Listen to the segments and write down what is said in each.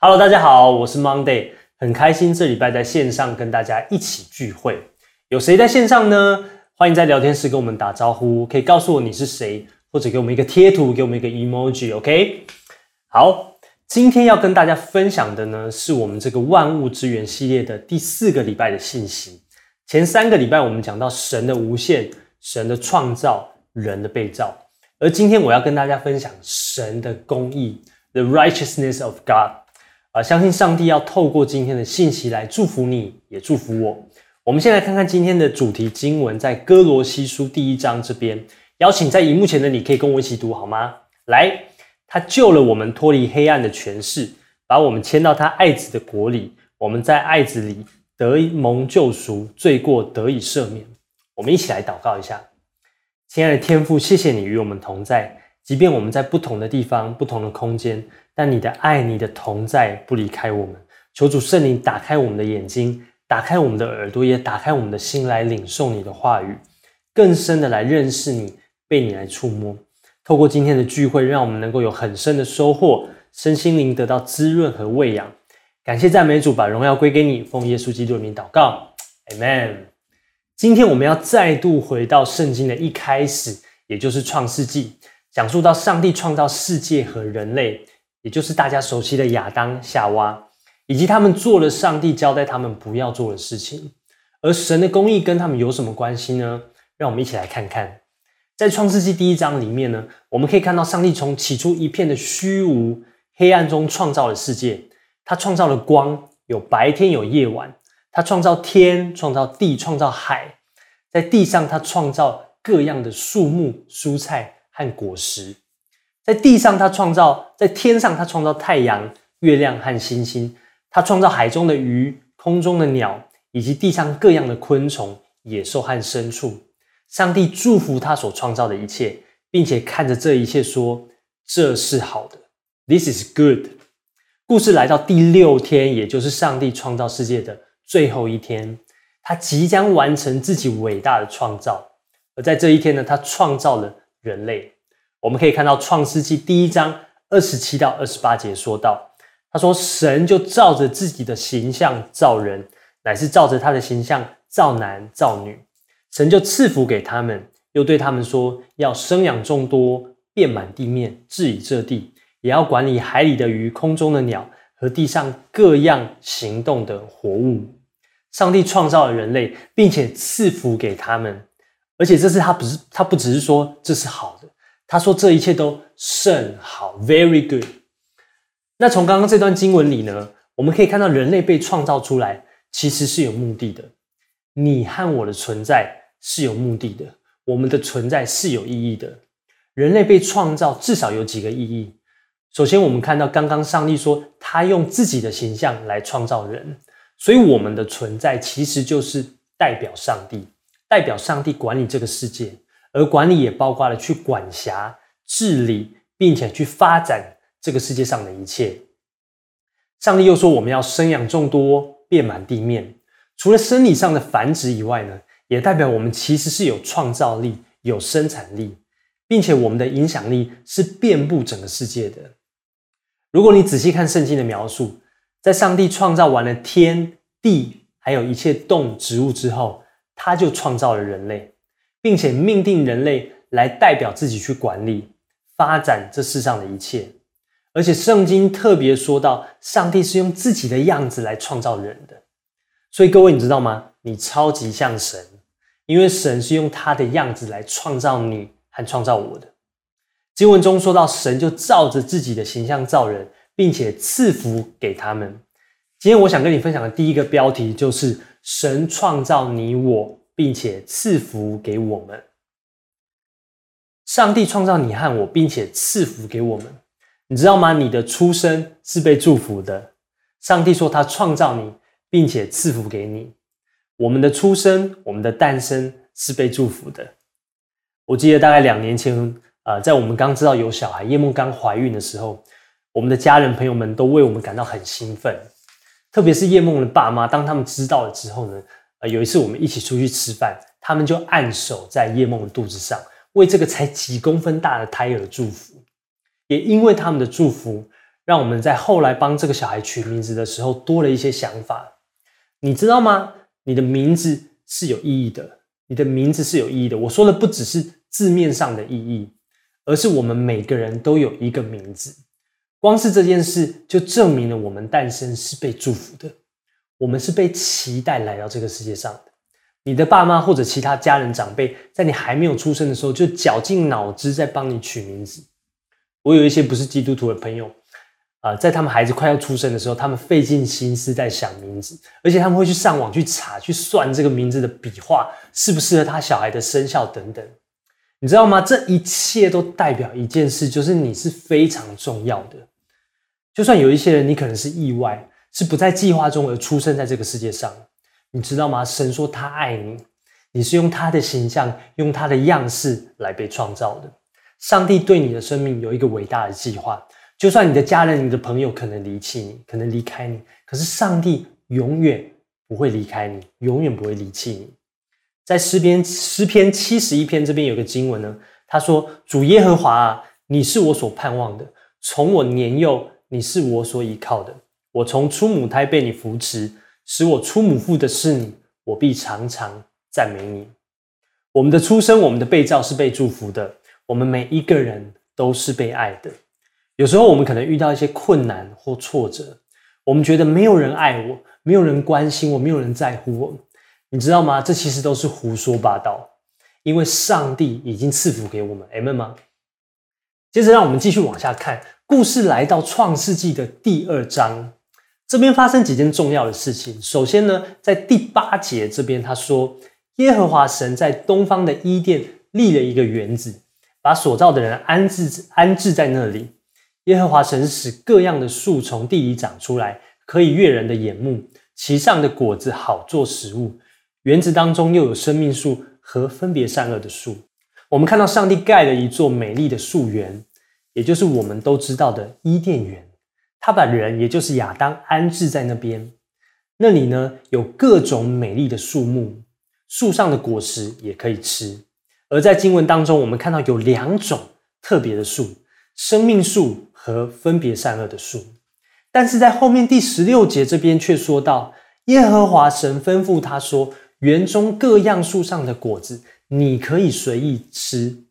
Hello，大家好，我是 Monday，很开心这礼拜在线上跟大家一起聚会。有谁在线上呢？欢迎在聊天室跟我们打招呼，可以告诉我你是谁，或者给我们一个贴图，给我们一个 emoji，OK？好，今天要跟大家分享的呢，是我们这个万物之源系列的第四个礼拜的信息。前三个礼拜我们讲到神的无限、神的创造、人的被造，而今天我要跟大家分享神的公义，the righteousness of God。啊，相信上帝要透过今天的信息来祝福你，也祝福我。我们先来看看今天的主题经文，在哥罗西书第一章这边。邀请在荧幕前的你可以跟我一起读好吗？来，他救了我们脱离黑暗的权势，把我们迁到他爱子的国里。我们在爱子里得蒙救赎，罪过得以赦免。我们一起来祷告一下，亲爱的天父，谢谢你与我们同在，即便我们在不同的地方、不同的空间。但你的爱，你的同在不离开我们。求主圣灵打开我们的眼睛，打开我们的耳朵，也打开我们的心，来领受你的话语，更深的来认识你，被你来触摸。透过今天的聚会，让我们能够有很深的收获，身心灵得到滋润和喂养。感谢赞美主，把荣耀归给你。奉耶稣基督的名祷告，Amen。今天我们要再度回到圣经的一开始，也就是创世纪，讲述到上帝创造世界和人类。也就是大家熟悉的亚当、夏娃，以及他们做了上帝交代他们不要做的事情。而神的公义跟他们有什么关系呢？让我们一起来看看，在创世纪第一章里面呢，我们可以看到上帝从起初一片的虚无、黑暗中创造了世界。他创造了光，有白天，有夜晚。他创造天，创造地，创造海。在地上，他创造各样的树木、蔬菜和果实。在地上，他创造；在天上，他创造太阳、月亮和星星。他创造海中的鱼、空中的鸟，以及地上各样的昆虫、野兽和牲畜。上帝祝福他所创造的一切，并且看着这一切说：“这是好的。” This is good。故事来到第六天，也就是上帝创造世界的最后一天，他即将完成自己伟大的创造。而在这一天呢，他创造了人类。我们可以看到《创世纪》第一章二十七到二十八节说道：“他说，神就照着自己的形象造人，乃是照着他的形象造男造女。神就赐福给他们，又对他们说：要生养众多，遍满地面，治理这地，也要管理海里的鱼、空中的鸟和地上各样行动的活物。上帝创造了人类，并且赐福给他们，而且这是他不是他不只是说这是好的。”他说：“这一切都甚好，very good。”那从刚刚这段经文里呢，我们可以看到人类被创造出来，其实是有目的的。你和我的存在是有目的的，我们的存在是有意义的。人类被创造至少有几个意义。首先，我们看到刚刚上帝说，他用自己的形象来创造人，所以我们的存在其实就是代表上帝，代表上帝管理这个世界。而管理也包括了去管辖、治理，并且去发展这个世界上的一切。上帝又说，我们要生养众多，遍满地面。除了生理上的繁殖以外呢，也代表我们其实是有创造力、有生产力，并且我们的影响力是遍布整个世界的。如果你仔细看圣经的描述，在上帝创造完了天地，还有一切动植物之后，他就创造了人类。并且命定人类来代表自己去管理、发展这世上的一切，而且圣经特别说到，上帝是用自己的样子来创造人的。所以各位，你知道吗？你超级像神，因为神是用他的样子来创造你和创造我的。经文中说到，神就照着自己的形象造人，并且赐福给他们。今天我想跟你分享的第一个标题就是：神创造你我。并且赐福给我们。上帝创造你和我，并且赐福给我们。你知道吗？你的出生是被祝福的。上帝说他创造你，并且赐福给你。我们的出生，我们的诞生是被祝福的。我记得大概两年前，呃，在我们刚知道有小孩，叶梦刚怀孕的时候，我们的家人朋友们都为我们感到很兴奋，特别是叶梦的爸妈，当他们知道了之后呢，呃，有一次我们一起出去吃饭，他们就按手在叶梦的肚子上，为这个才几公分大的胎儿祝福。也因为他们的祝福，让我们在后来帮这个小孩取名字的时候多了一些想法。你知道吗？你的名字是有意义的，你的名字是有意义的。我说的不只是字面上的意义，而是我们每个人都有一个名字。光是这件事就证明了我们诞生是被祝福的，我们是被期待来到这个世界上的。你的爸妈或者其他家人长辈，在你还没有出生的时候就绞尽脑汁在帮你取名字。我有一些不是基督徒的朋友，啊、在他们孩子快要出生的时候，他们费尽心思在想名字，而且他们会去上网去查、去算这个名字的笔画适不适合他小孩的生肖等等。你知道吗？这一切都代表一件事，就是你是非常重要的。就算有一些人，你可能是意外，是不在计划中而出生在这个世界上，你知道吗？神说他爱你，你是用他的形象、用他的样式来被创造的。上帝对你的生命有一个伟大的计划。就算你的家人、你的朋友可能离弃你，可能离开你，可是上帝永远不会离开你，永远不会离弃你。在诗篇诗篇七十一篇这边有个经文呢，他说：“主耶和华啊，你是我所盼望的，从我年幼，你是我所依靠的。我从出母胎被你扶持，使我出母腹的是你，我必常常赞美你。”我们的出生，我们的被造是被祝福的，我们每一个人都是被爱的。有时候我们可能遇到一些困难或挫折，我们觉得没有人爱我，没有人关心我，没有人在乎我。你知道吗？这其实都是胡说八道，因为上帝已经赐福给我们 M 吗？接着，让我们继续往下看，故事来到创世纪的第二章，这边发生几件重要的事情。首先呢，在第八节这边，他说耶和华神在东方的伊甸立了一个园子，把所造的人安置安置在那里。耶和华神使各样的树从地里长出来，可以悦人的眼目，其上的果子好做食物。园子当中又有生命树和分别善恶的树。我们看到上帝盖了一座美丽的树园，也就是我们都知道的伊甸园。他把人，也就是亚当安置在那边。那里呢，有各种美丽的树木，树上的果实也可以吃。而在经文当中，我们看到有两种特别的树：生命树和分别善恶的树。但是在后面第十六节这边却说到，耶和华神吩咐他说。园中各样树上的果子，你可以随意吃，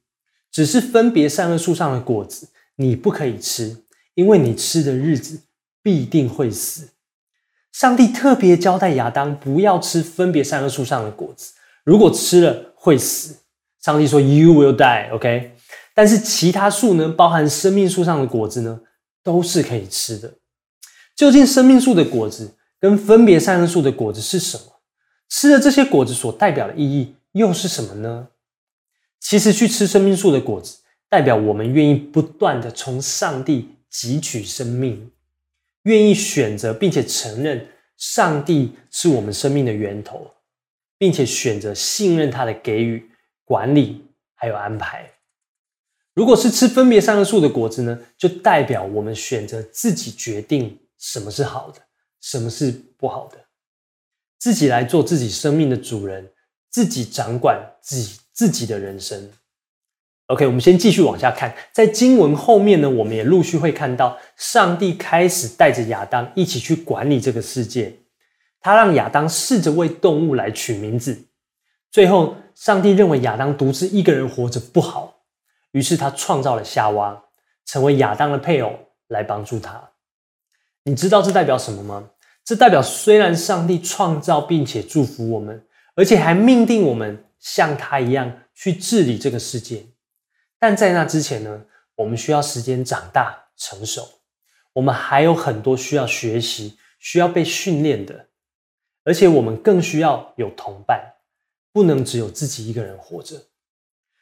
只是分别善恶树上的果子，你不可以吃，因为你吃的日子必定会死。上帝特别交代亚当不要吃分别善恶树上的果子，如果吃了会死。上帝说：“You will die。” OK，但是其他树呢，包含生命树上的果子呢，都是可以吃的。究竟生命树的果子跟分别善恶树的果子是什么？吃了这些果子所代表的意义又是什么呢？其实去吃生命树的果子，代表我们愿意不断的从上帝汲取生命，愿意选择并且承认上帝是我们生命的源头，并且选择信任他的给予、管理还有安排。如果是吃分别善恶树的果子呢，就代表我们选择自己决定什么是好的，什么是不好的。自己来做自己生命的主人，自己掌管自己自己的人生。OK，我们先继续往下看，在经文后面呢，我们也陆续会看到，上帝开始带着亚当一起去管理这个世界。他让亚当试着为动物来取名字，最后上帝认为亚当独自一个人活着不好，于是他创造了夏娃，成为亚当的配偶来帮助他。你知道这代表什么吗？这代表，虽然上帝创造并且祝福我们，而且还命定我们像他一样去治理这个世界，但在那之前呢，我们需要时间长大成熟，我们还有很多需要学习、需要被训练的，而且我们更需要有同伴，不能只有自己一个人活着。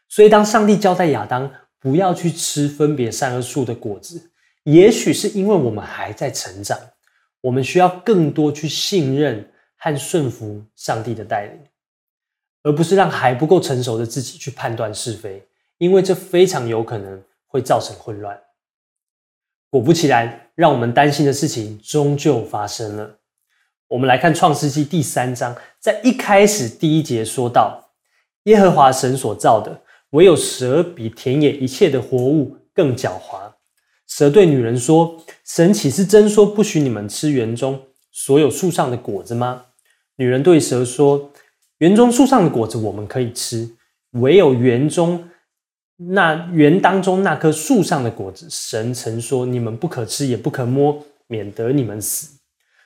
所以，当上帝交代亚当不要去吃分别善恶树的果子，也许是因为我们还在成长。我们需要更多去信任和顺服上帝的带领，而不是让还不够成熟的自己去判断是非，因为这非常有可能会造成混乱。果不其然，让我们担心的事情终究发生了。我们来看创世纪第三章，在一开始第一节说到：耶和华神所造的，唯有蛇比田野一切的活物更狡猾。蛇对女人说：“神岂是真说不许你们吃园中所有树上的果子吗？”女人对蛇说：“园中树上的果子我们可以吃，唯有园中那园当中那棵树上的果子，神曾说你们不可吃，也不可摸，免得你们死。”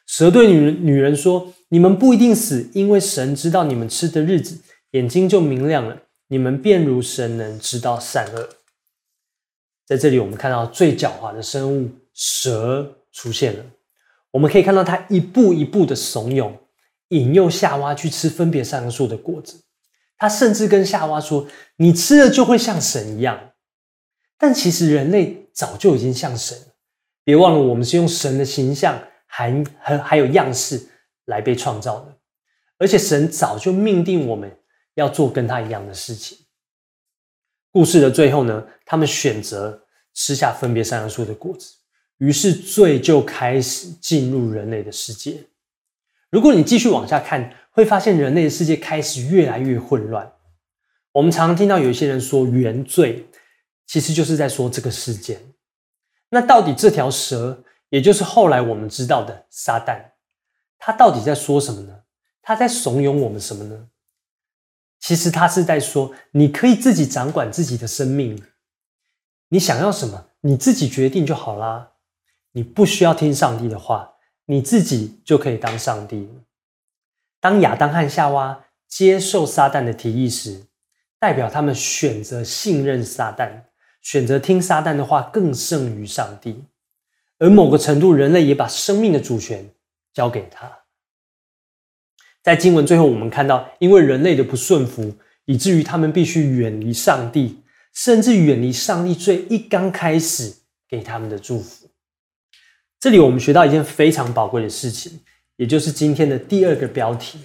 蛇对女人女人说：“你们不一定死，因为神知道你们吃的日子，眼睛就明亮了，你们便如神能知道善恶。”在这里，我们看到最狡猾的生物蛇出现了。我们可以看到它一步一步的怂恿、引诱夏娃去吃分别善恶树的果子。它甚至跟夏娃说：“你吃了就会像神一样。”但其实人类早就已经像神了。别忘了，我们是用神的形象。还还还有样式来被创造的，而且神早就命定我们要做跟他一样的事情。故事的最后呢，他们选择吃下分别善恶树的果子，于是罪就开始进入人类的世界。如果你继续往下看，会发现人类的世界开始越来越混乱。我们常常听到有一些人说原罪，其实就是在说这个事件。那到底这条蛇？也就是后来我们知道的撒旦，他到底在说什么呢？他在怂恿我们什么呢？其实他是在说，你可以自己掌管自己的生命，你想要什么，你自己决定就好啦。你不需要听上帝的话，你自己就可以当上帝。当亚当和夏娃接受撒旦的提议时，代表他们选择信任撒旦，选择听撒旦的话更胜于上帝。而某个程度，人类也把生命的主权交给他。在经文最后，我们看到，因为人类的不顺服，以至于他们必须远离上帝，甚至远离上帝最一刚开始给他们的祝福。这里我们学到一件非常宝贵的事情，也就是今天的第二个标题：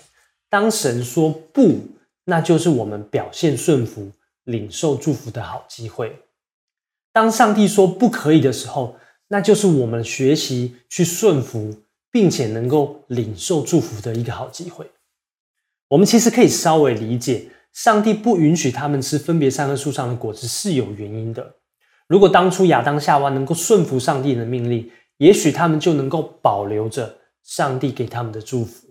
当神说不，那就是我们表现顺服、领受祝福的好机会；当上帝说不可以的时候，那就是我们学习去顺服，并且能够领受祝福的一个好机会。我们其实可以稍微理解，上帝不允许他们吃分别善恶树上的果子是有原因的。如果当初亚当夏娃能够顺服上帝的命令，也许他们就能够保留着上帝给他们的祝福。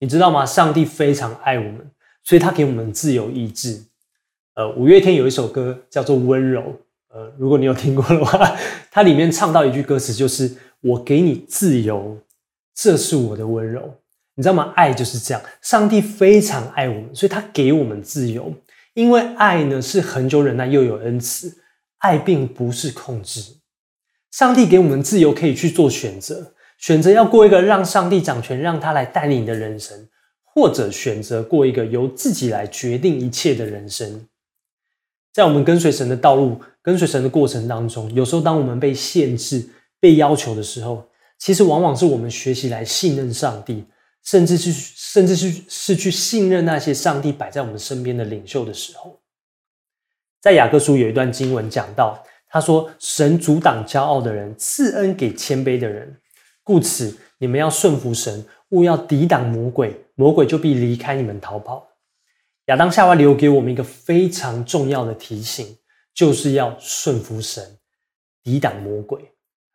你知道吗？上帝非常爱我们，所以他给我们自由意志。呃，五月天有一首歌叫做《温柔》。呃，如果你有听过的话，它里面唱到一句歌词，就是“我给你自由，这是我的温柔”。你知道吗？爱就是这样，上帝非常爱我们，所以他给我们自由。因为爱呢是恒久忍耐，又有恩慈。爱并不是控制。上帝给我们自由，可以去做选择，选择要过一个让上帝掌权、让他来带领的人生，或者选择过一个由自己来决定一切的人生。在我们跟随神的道路、跟随神的过程当中，有时候当我们被限制、被要求的时候，其实往往是我们学习来信任上帝，甚至是甚至是是去信任那些上帝摆在我们身边的领袖的时候。在雅各书有一段经文讲到，他说：“神阻挡骄傲的人，赐恩给谦卑的人。故此，你们要顺服神，务要抵挡魔鬼，魔鬼就必离开你们逃跑。”亚当夏娃留给我们一个非常重要的提醒，就是要顺服神，抵挡魔鬼。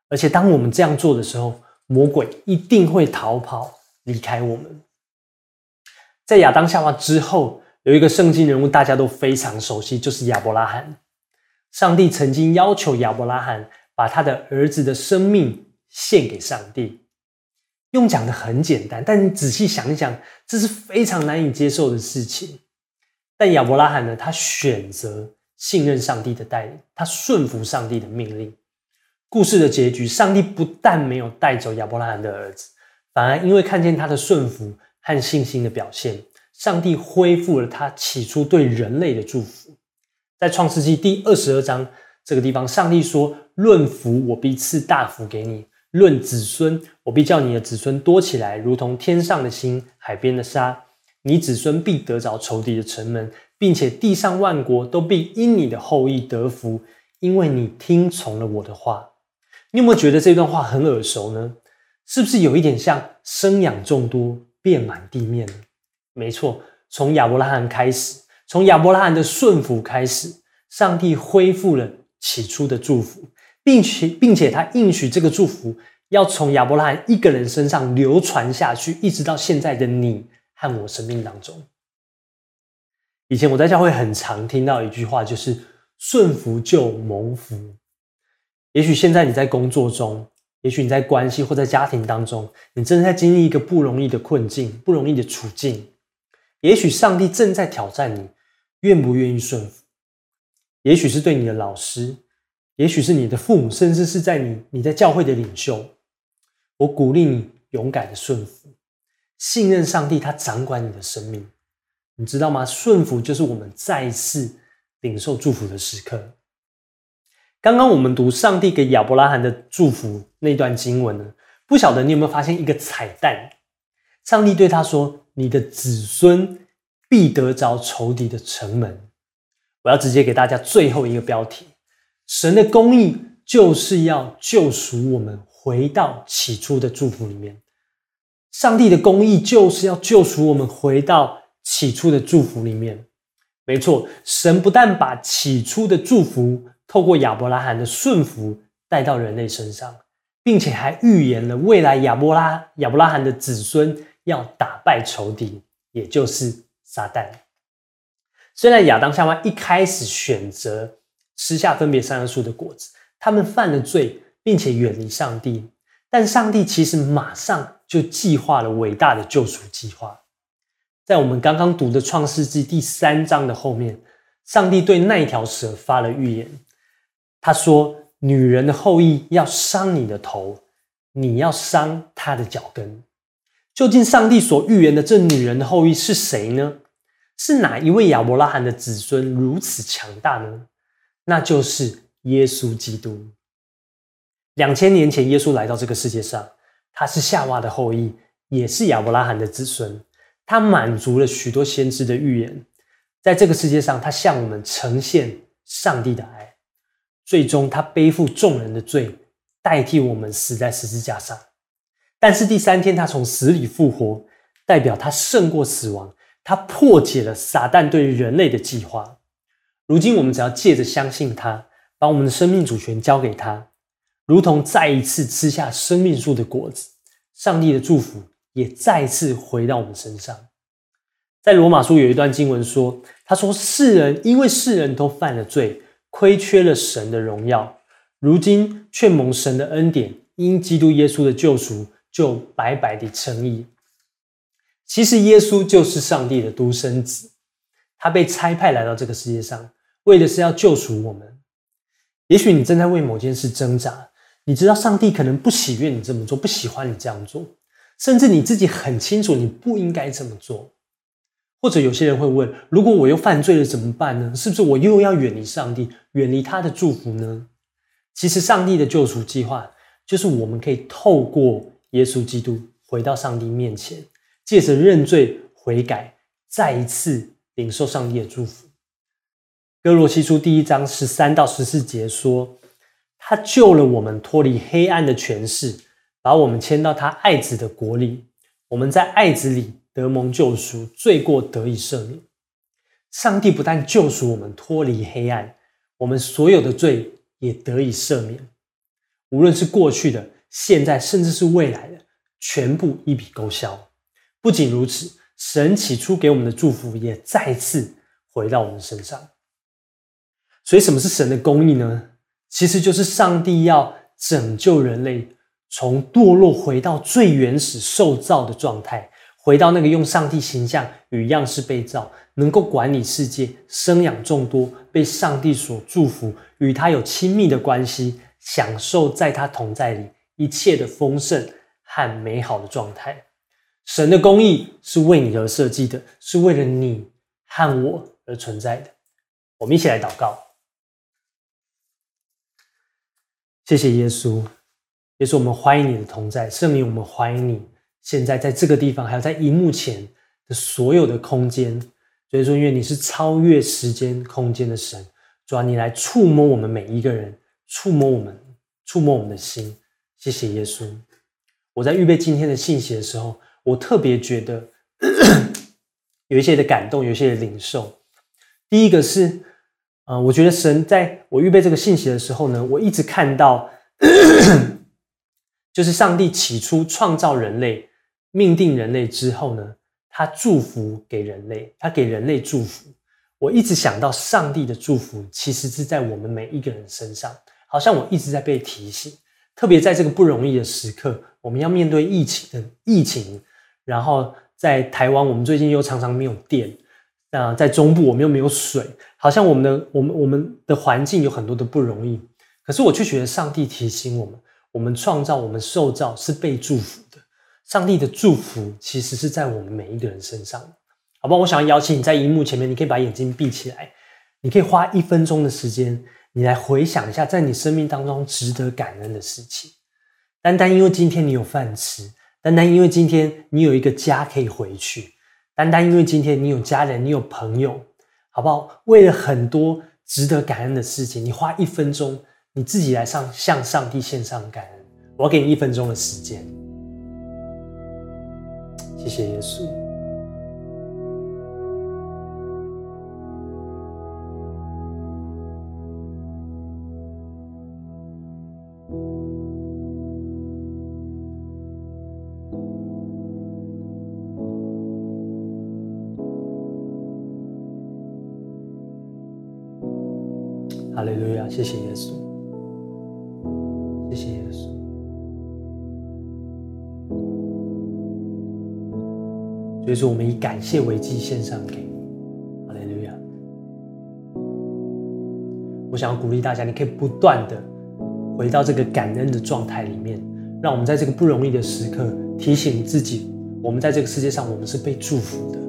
而且当我们这样做的时候，魔鬼一定会逃跑，离开我们。在亚当夏娃之后，有一个圣经人物大家都非常熟悉，就是亚伯拉罕。上帝曾经要求亚伯拉罕把他的儿子的生命献给上帝。用讲的很简单，但你仔细想一想，这是非常难以接受的事情。但亚伯拉罕呢？他选择信任上帝的带领，他顺服上帝的命令。故事的结局，上帝不但没有带走亚伯拉罕的儿子，反而因为看见他的顺服和信心的表现，上帝恢复了他起初对人类的祝福。在创世纪第二十二章这个地方，上帝说：“论福，我必赐大福给你；论子孙，我必叫你的子孙多起来，如同天上的星、海边的沙。”你子孙必得着仇敌的城门，并且地上万国都必因你的后裔得福，因为你听从了我的话。你有没有觉得这段话很耳熟呢？是不是有一点像生养众多，遍满地面呢？没错，从亚伯拉罕开始，从亚伯拉罕的顺服开始，上帝恢复了起初的祝福。并且并且他应许这个祝福要从亚伯拉罕一个人身上流传下去，一直到现在的你和我生命当中。以前我在教会很常听到一句话，就是顺服就蒙福。也许现在你在工作中，也许你在关系或在家庭当中，你正在经历一个不容易的困境、不容易的处境。也许上帝正在挑战你，愿不愿意顺服？也许是对你的老师，也许是你的父母，甚至是在你你在教会的领袖。我鼓励你勇敢的顺服，信任上帝，他掌管你的生命。你知道吗？顺服就是我们再一次领受祝福的时刻。刚刚我们读上帝给亚伯拉罕的祝福那段经文呢，不晓得你有没有发现一个彩蛋？上帝对他说：“你的子孙必得着仇敌的城门。”我要直接给大家最后一个标题：神的公义就是要救赎我们，回到起初的祝福里面。上帝的公义就是要救赎我们，回到起初的祝福里面。没错，神不但把起初的祝福，透过亚伯拉罕的顺服带到人类身上，并且还预言了未来亚伯拉亚伯拉罕的子孙要打败仇敌，也就是撒旦。虽然亚当夏娃一开始选择吃下分别善恶树的果子，他们犯了罪，并且远离上帝，但上帝其实马上就计划了伟大的救赎计划。在我们刚刚读的创世纪第三章的后面，上帝对那条蛇发了预言。他说：“女人的后裔要伤你的头，你要伤她的脚跟。”究竟上帝所预言的这女人的后裔是谁呢？是哪一位亚伯拉罕的子孙如此强大呢？那就是耶稣基督。两千年前，耶稣来到这个世界上，他是夏娃的后裔，也是亚伯拉罕的子孙。他满足了许多先知的预言，在这个世界上，他向我们呈现上帝的爱。最终，他背负众人的罪，代替我们死在十字架上。但是第三天，他从死里复活，代表他胜过死亡，他破解了撒旦对人类的计划。如今，我们只要借着相信他，把我们的生命主权交给他，如同再一次吃下生命树的果子，上帝的祝福也再次回到我们身上。在罗马书有一段经文说：“他说，世人因为世人都犯了罪。”亏缺了神的荣耀，如今却蒙神的恩典，因基督耶稣的救赎，就白白的称义。其实耶稣就是上帝的独生子，他被差派来到这个世界上，为的是要救赎我们。也许你正在为某件事挣扎，你知道上帝可能不喜悦你这么做，不喜欢你这样做，甚至你自己很清楚你不应该这么做。或者有些人会问：如果我又犯罪了怎么办呢？是不是我又要远离上帝，远离他的祝福呢？其实，上帝的救赎计划就是我们可以透过耶稣基督回到上帝面前，借着认罪悔改，再一次领受上帝的祝福。哥罗西书第一章十三到十四节说：“他救了我们脱离黑暗的权势，把我们迁到他爱子的国里。我们在爱子里。”得蒙救赎，罪过得以赦免。上帝不但救赎我们脱离黑暗，我们所有的罪也得以赦免。无论是过去的、现在，甚至是未来的，全部一笔勾销。不仅如此，神起初给我们的祝福也再次回到我们身上。所以，什么是神的公义呢？其实就是上帝要拯救人类，从堕落回到最原始受造的状态。回到那个用上帝形象与样式被造，能够管理世界、生养众多、被上帝所祝福、与他有亲密的关系、享受在他同在里一切的丰盛和美好的状态。神的公义是为你而设计的，是为了你和我而存在的。我们一起来祷告，谢谢耶稣，耶稣，我们欢迎你的同在，圣灵，我们欢迎你。现在在这个地方，还有在荧幕前的所有的空间，所以说，因为你是超越时间空间的神，主啊，你来触摸我们每一个人，触摸我们，触摸我们的心。谢谢耶稣。我在预备今天的信息的时候，我特别觉得有一些的感动，有一些的领受。第一个是，呃，我觉得神在我预备这个信息的时候呢，我一直看到，就是上帝起初创造人类、命定人类之后呢，他祝福给人类，他给人类祝福。我一直想到上帝的祝福，其实是在我们每一个人身上，好像我一直在被提醒，特别在这个不容易的时刻，我们要面对疫情的疫情，然后在台湾，我们最近又常常没有电。那在中部，我们又没有水，好像我们的我们我们的环境有很多的不容易。可是我却觉得上帝提醒我们：我们创造，我们受造是被祝福。上帝的祝福其实是在我们每一个人身上，好不好？我想要邀请你在荧幕前面，你可以把眼睛闭起来，你可以花一分钟的时间，你来回想一下，在你生命当中值得感恩的事情。单单因为今天你有饭吃，单单因为今天你有一个家可以回去。单单因为今天你有家人，你有朋友，好不好？为了很多值得感恩的事情，你花一分钟，你自己来上向上帝献上感恩。我要给你一分钟的时间。谢谢耶稣。说，我们以感谢为祭献上给你。哈利路亚。我想要鼓励大家，你可以不断的回到这个感恩的状态里面，让我们在这个不容易的时刻提醒自己，我们在这个世界上，我们是被祝福的。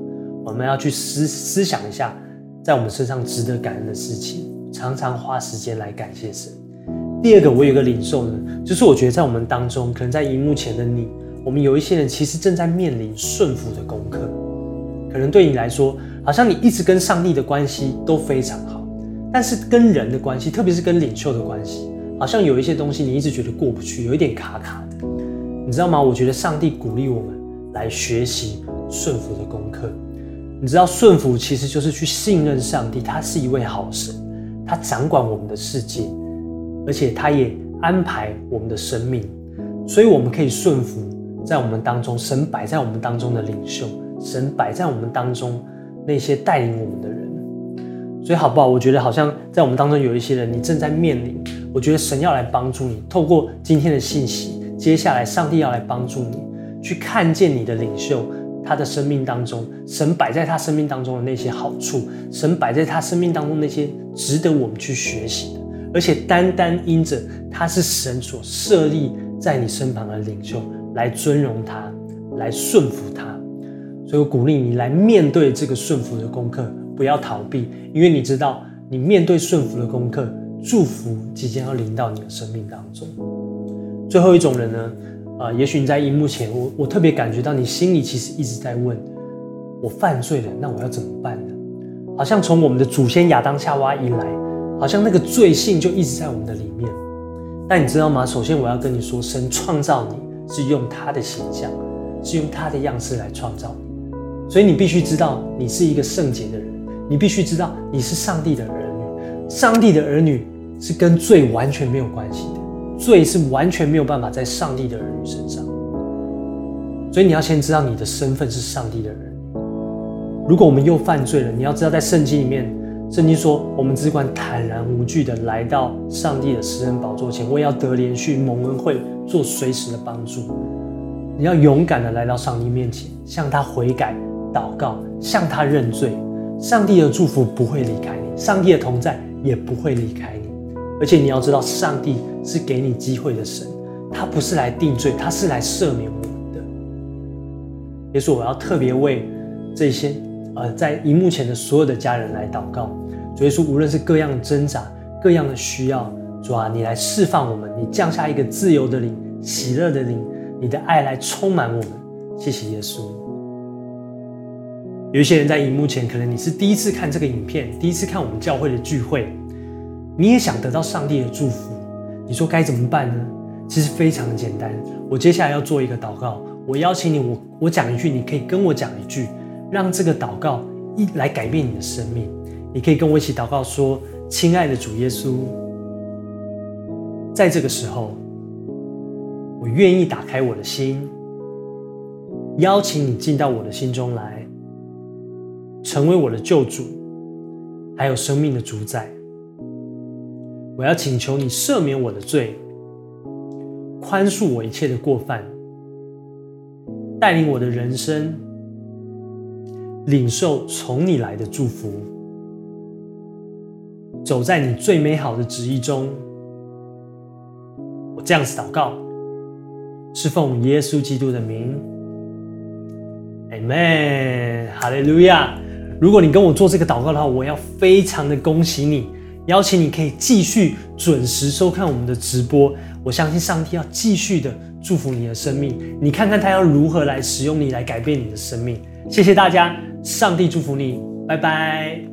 我们要去思思想一下，在我们身上值得感恩的事情。常常花时间来感谢神。第二个，我有一个领受呢，就是我觉得在我们当中，可能在荧幕前的你，我们有一些人其实正在面临顺服的功课。可能对你来说，好像你一直跟上帝的关系都非常好，但是跟人的关系，特别是跟领袖的关系，好像有一些东西你一直觉得过不去，有一点卡卡的。你知道吗？我觉得上帝鼓励我们来学习顺服的功课。你知道，顺服其实就是去信任上帝，他是一位好神。他掌管我们的世界，而且他也安排我们的生命，所以我们可以顺服在我们当中，神摆在我们当中的领袖，神摆在我们当中那些带领我们的人。所以好不好？我觉得好像在我们当中有一些人，你正在面临，我觉得神要来帮助你，透过今天的信息，接下来上帝要来帮助你，去看见你的领袖。他的生命当中，神摆在他生命当中的那些好处，神摆在他生命当中那些值得我们去学习的，而且单单因着他是神所设立在你身旁的领袖，来尊荣他，来顺服他。所以我鼓励你来面对这个顺服的功课，不要逃避，因为你知道，你面对顺服的功课，祝福即将要临到你的生命当中。最后一种人呢？啊、也许你在荧幕前，我我特别感觉到你心里其实一直在问：我犯罪了，那我要怎么办呢？好像从我们的祖先亚当夏娃一来，好像那个罪性就一直在我们的里面。但你知道吗？首先我要跟你说，神创造你是用他的形象，是用他的样式来创造你，所以你必须知道你是一个圣洁的人，你必须知道你是上帝的儿女，上帝的儿女是跟罪完全没有关系的。罪是完全没有办法在上帝的儿女身上，所以你要先知道你的身份是上帝的人。如果我们又犯罪了，你要知道在圣经里面，圣经说我们只管坦然无惧的来到上帝的施恩宝座前，我也要得怜恤蒙恩惠，做随时的帮助。你要勇敢的来到上帝面前，向他悔改、祷告，向他认罪。上帝的祝福不会离开你，上帝的同在也不会离开你。而且你要知道，上帝是给你机会的神，他不是来定罪，他是来赦免我们的。耶稣，我要特别为这些呃在荧幕前的所有的家人来祷告。主耶稣，无论是各样的挣扎、各样的需要，主啊，你来释放我们，你降下一个自由的灵、喜乐的灵，你的爱来充满我们。谢谢耶稣。有一些人在荧幕前，可能你是第一次看这个影片，第一次看我们教会的聚会。你也想得到上帝的祝福，你说该怎么办呢？其实非常的简单。我接下来要做一个祷告，我邀请你，我我讲一句，你可以跟我讲一句，让这个祷告一来改变你的生命。你可以跟我一起祷告说：亲爱的主耶稣，在这个时候，我愿意打开我的心，邀请你进到我的心中来，成为我的救主，还有生命的主宰。我要请求你赦免我的罪，宽恕我一切的过犯，带领我的人生，领受从你来的祝福。走在你最美好的旨意中，我这样子祷告，是奉耶稣基督的名，Amen，哈利路亚。如果你跟我做这个祷告的话，我要非常的恭喜你，邀请你可以继续准时收看我们的直播。我相信上帝要继续的祝福你的生命，你看看他要如何来使用你来改变你的生命。谢谢大家，上帝祝福你，拜拜。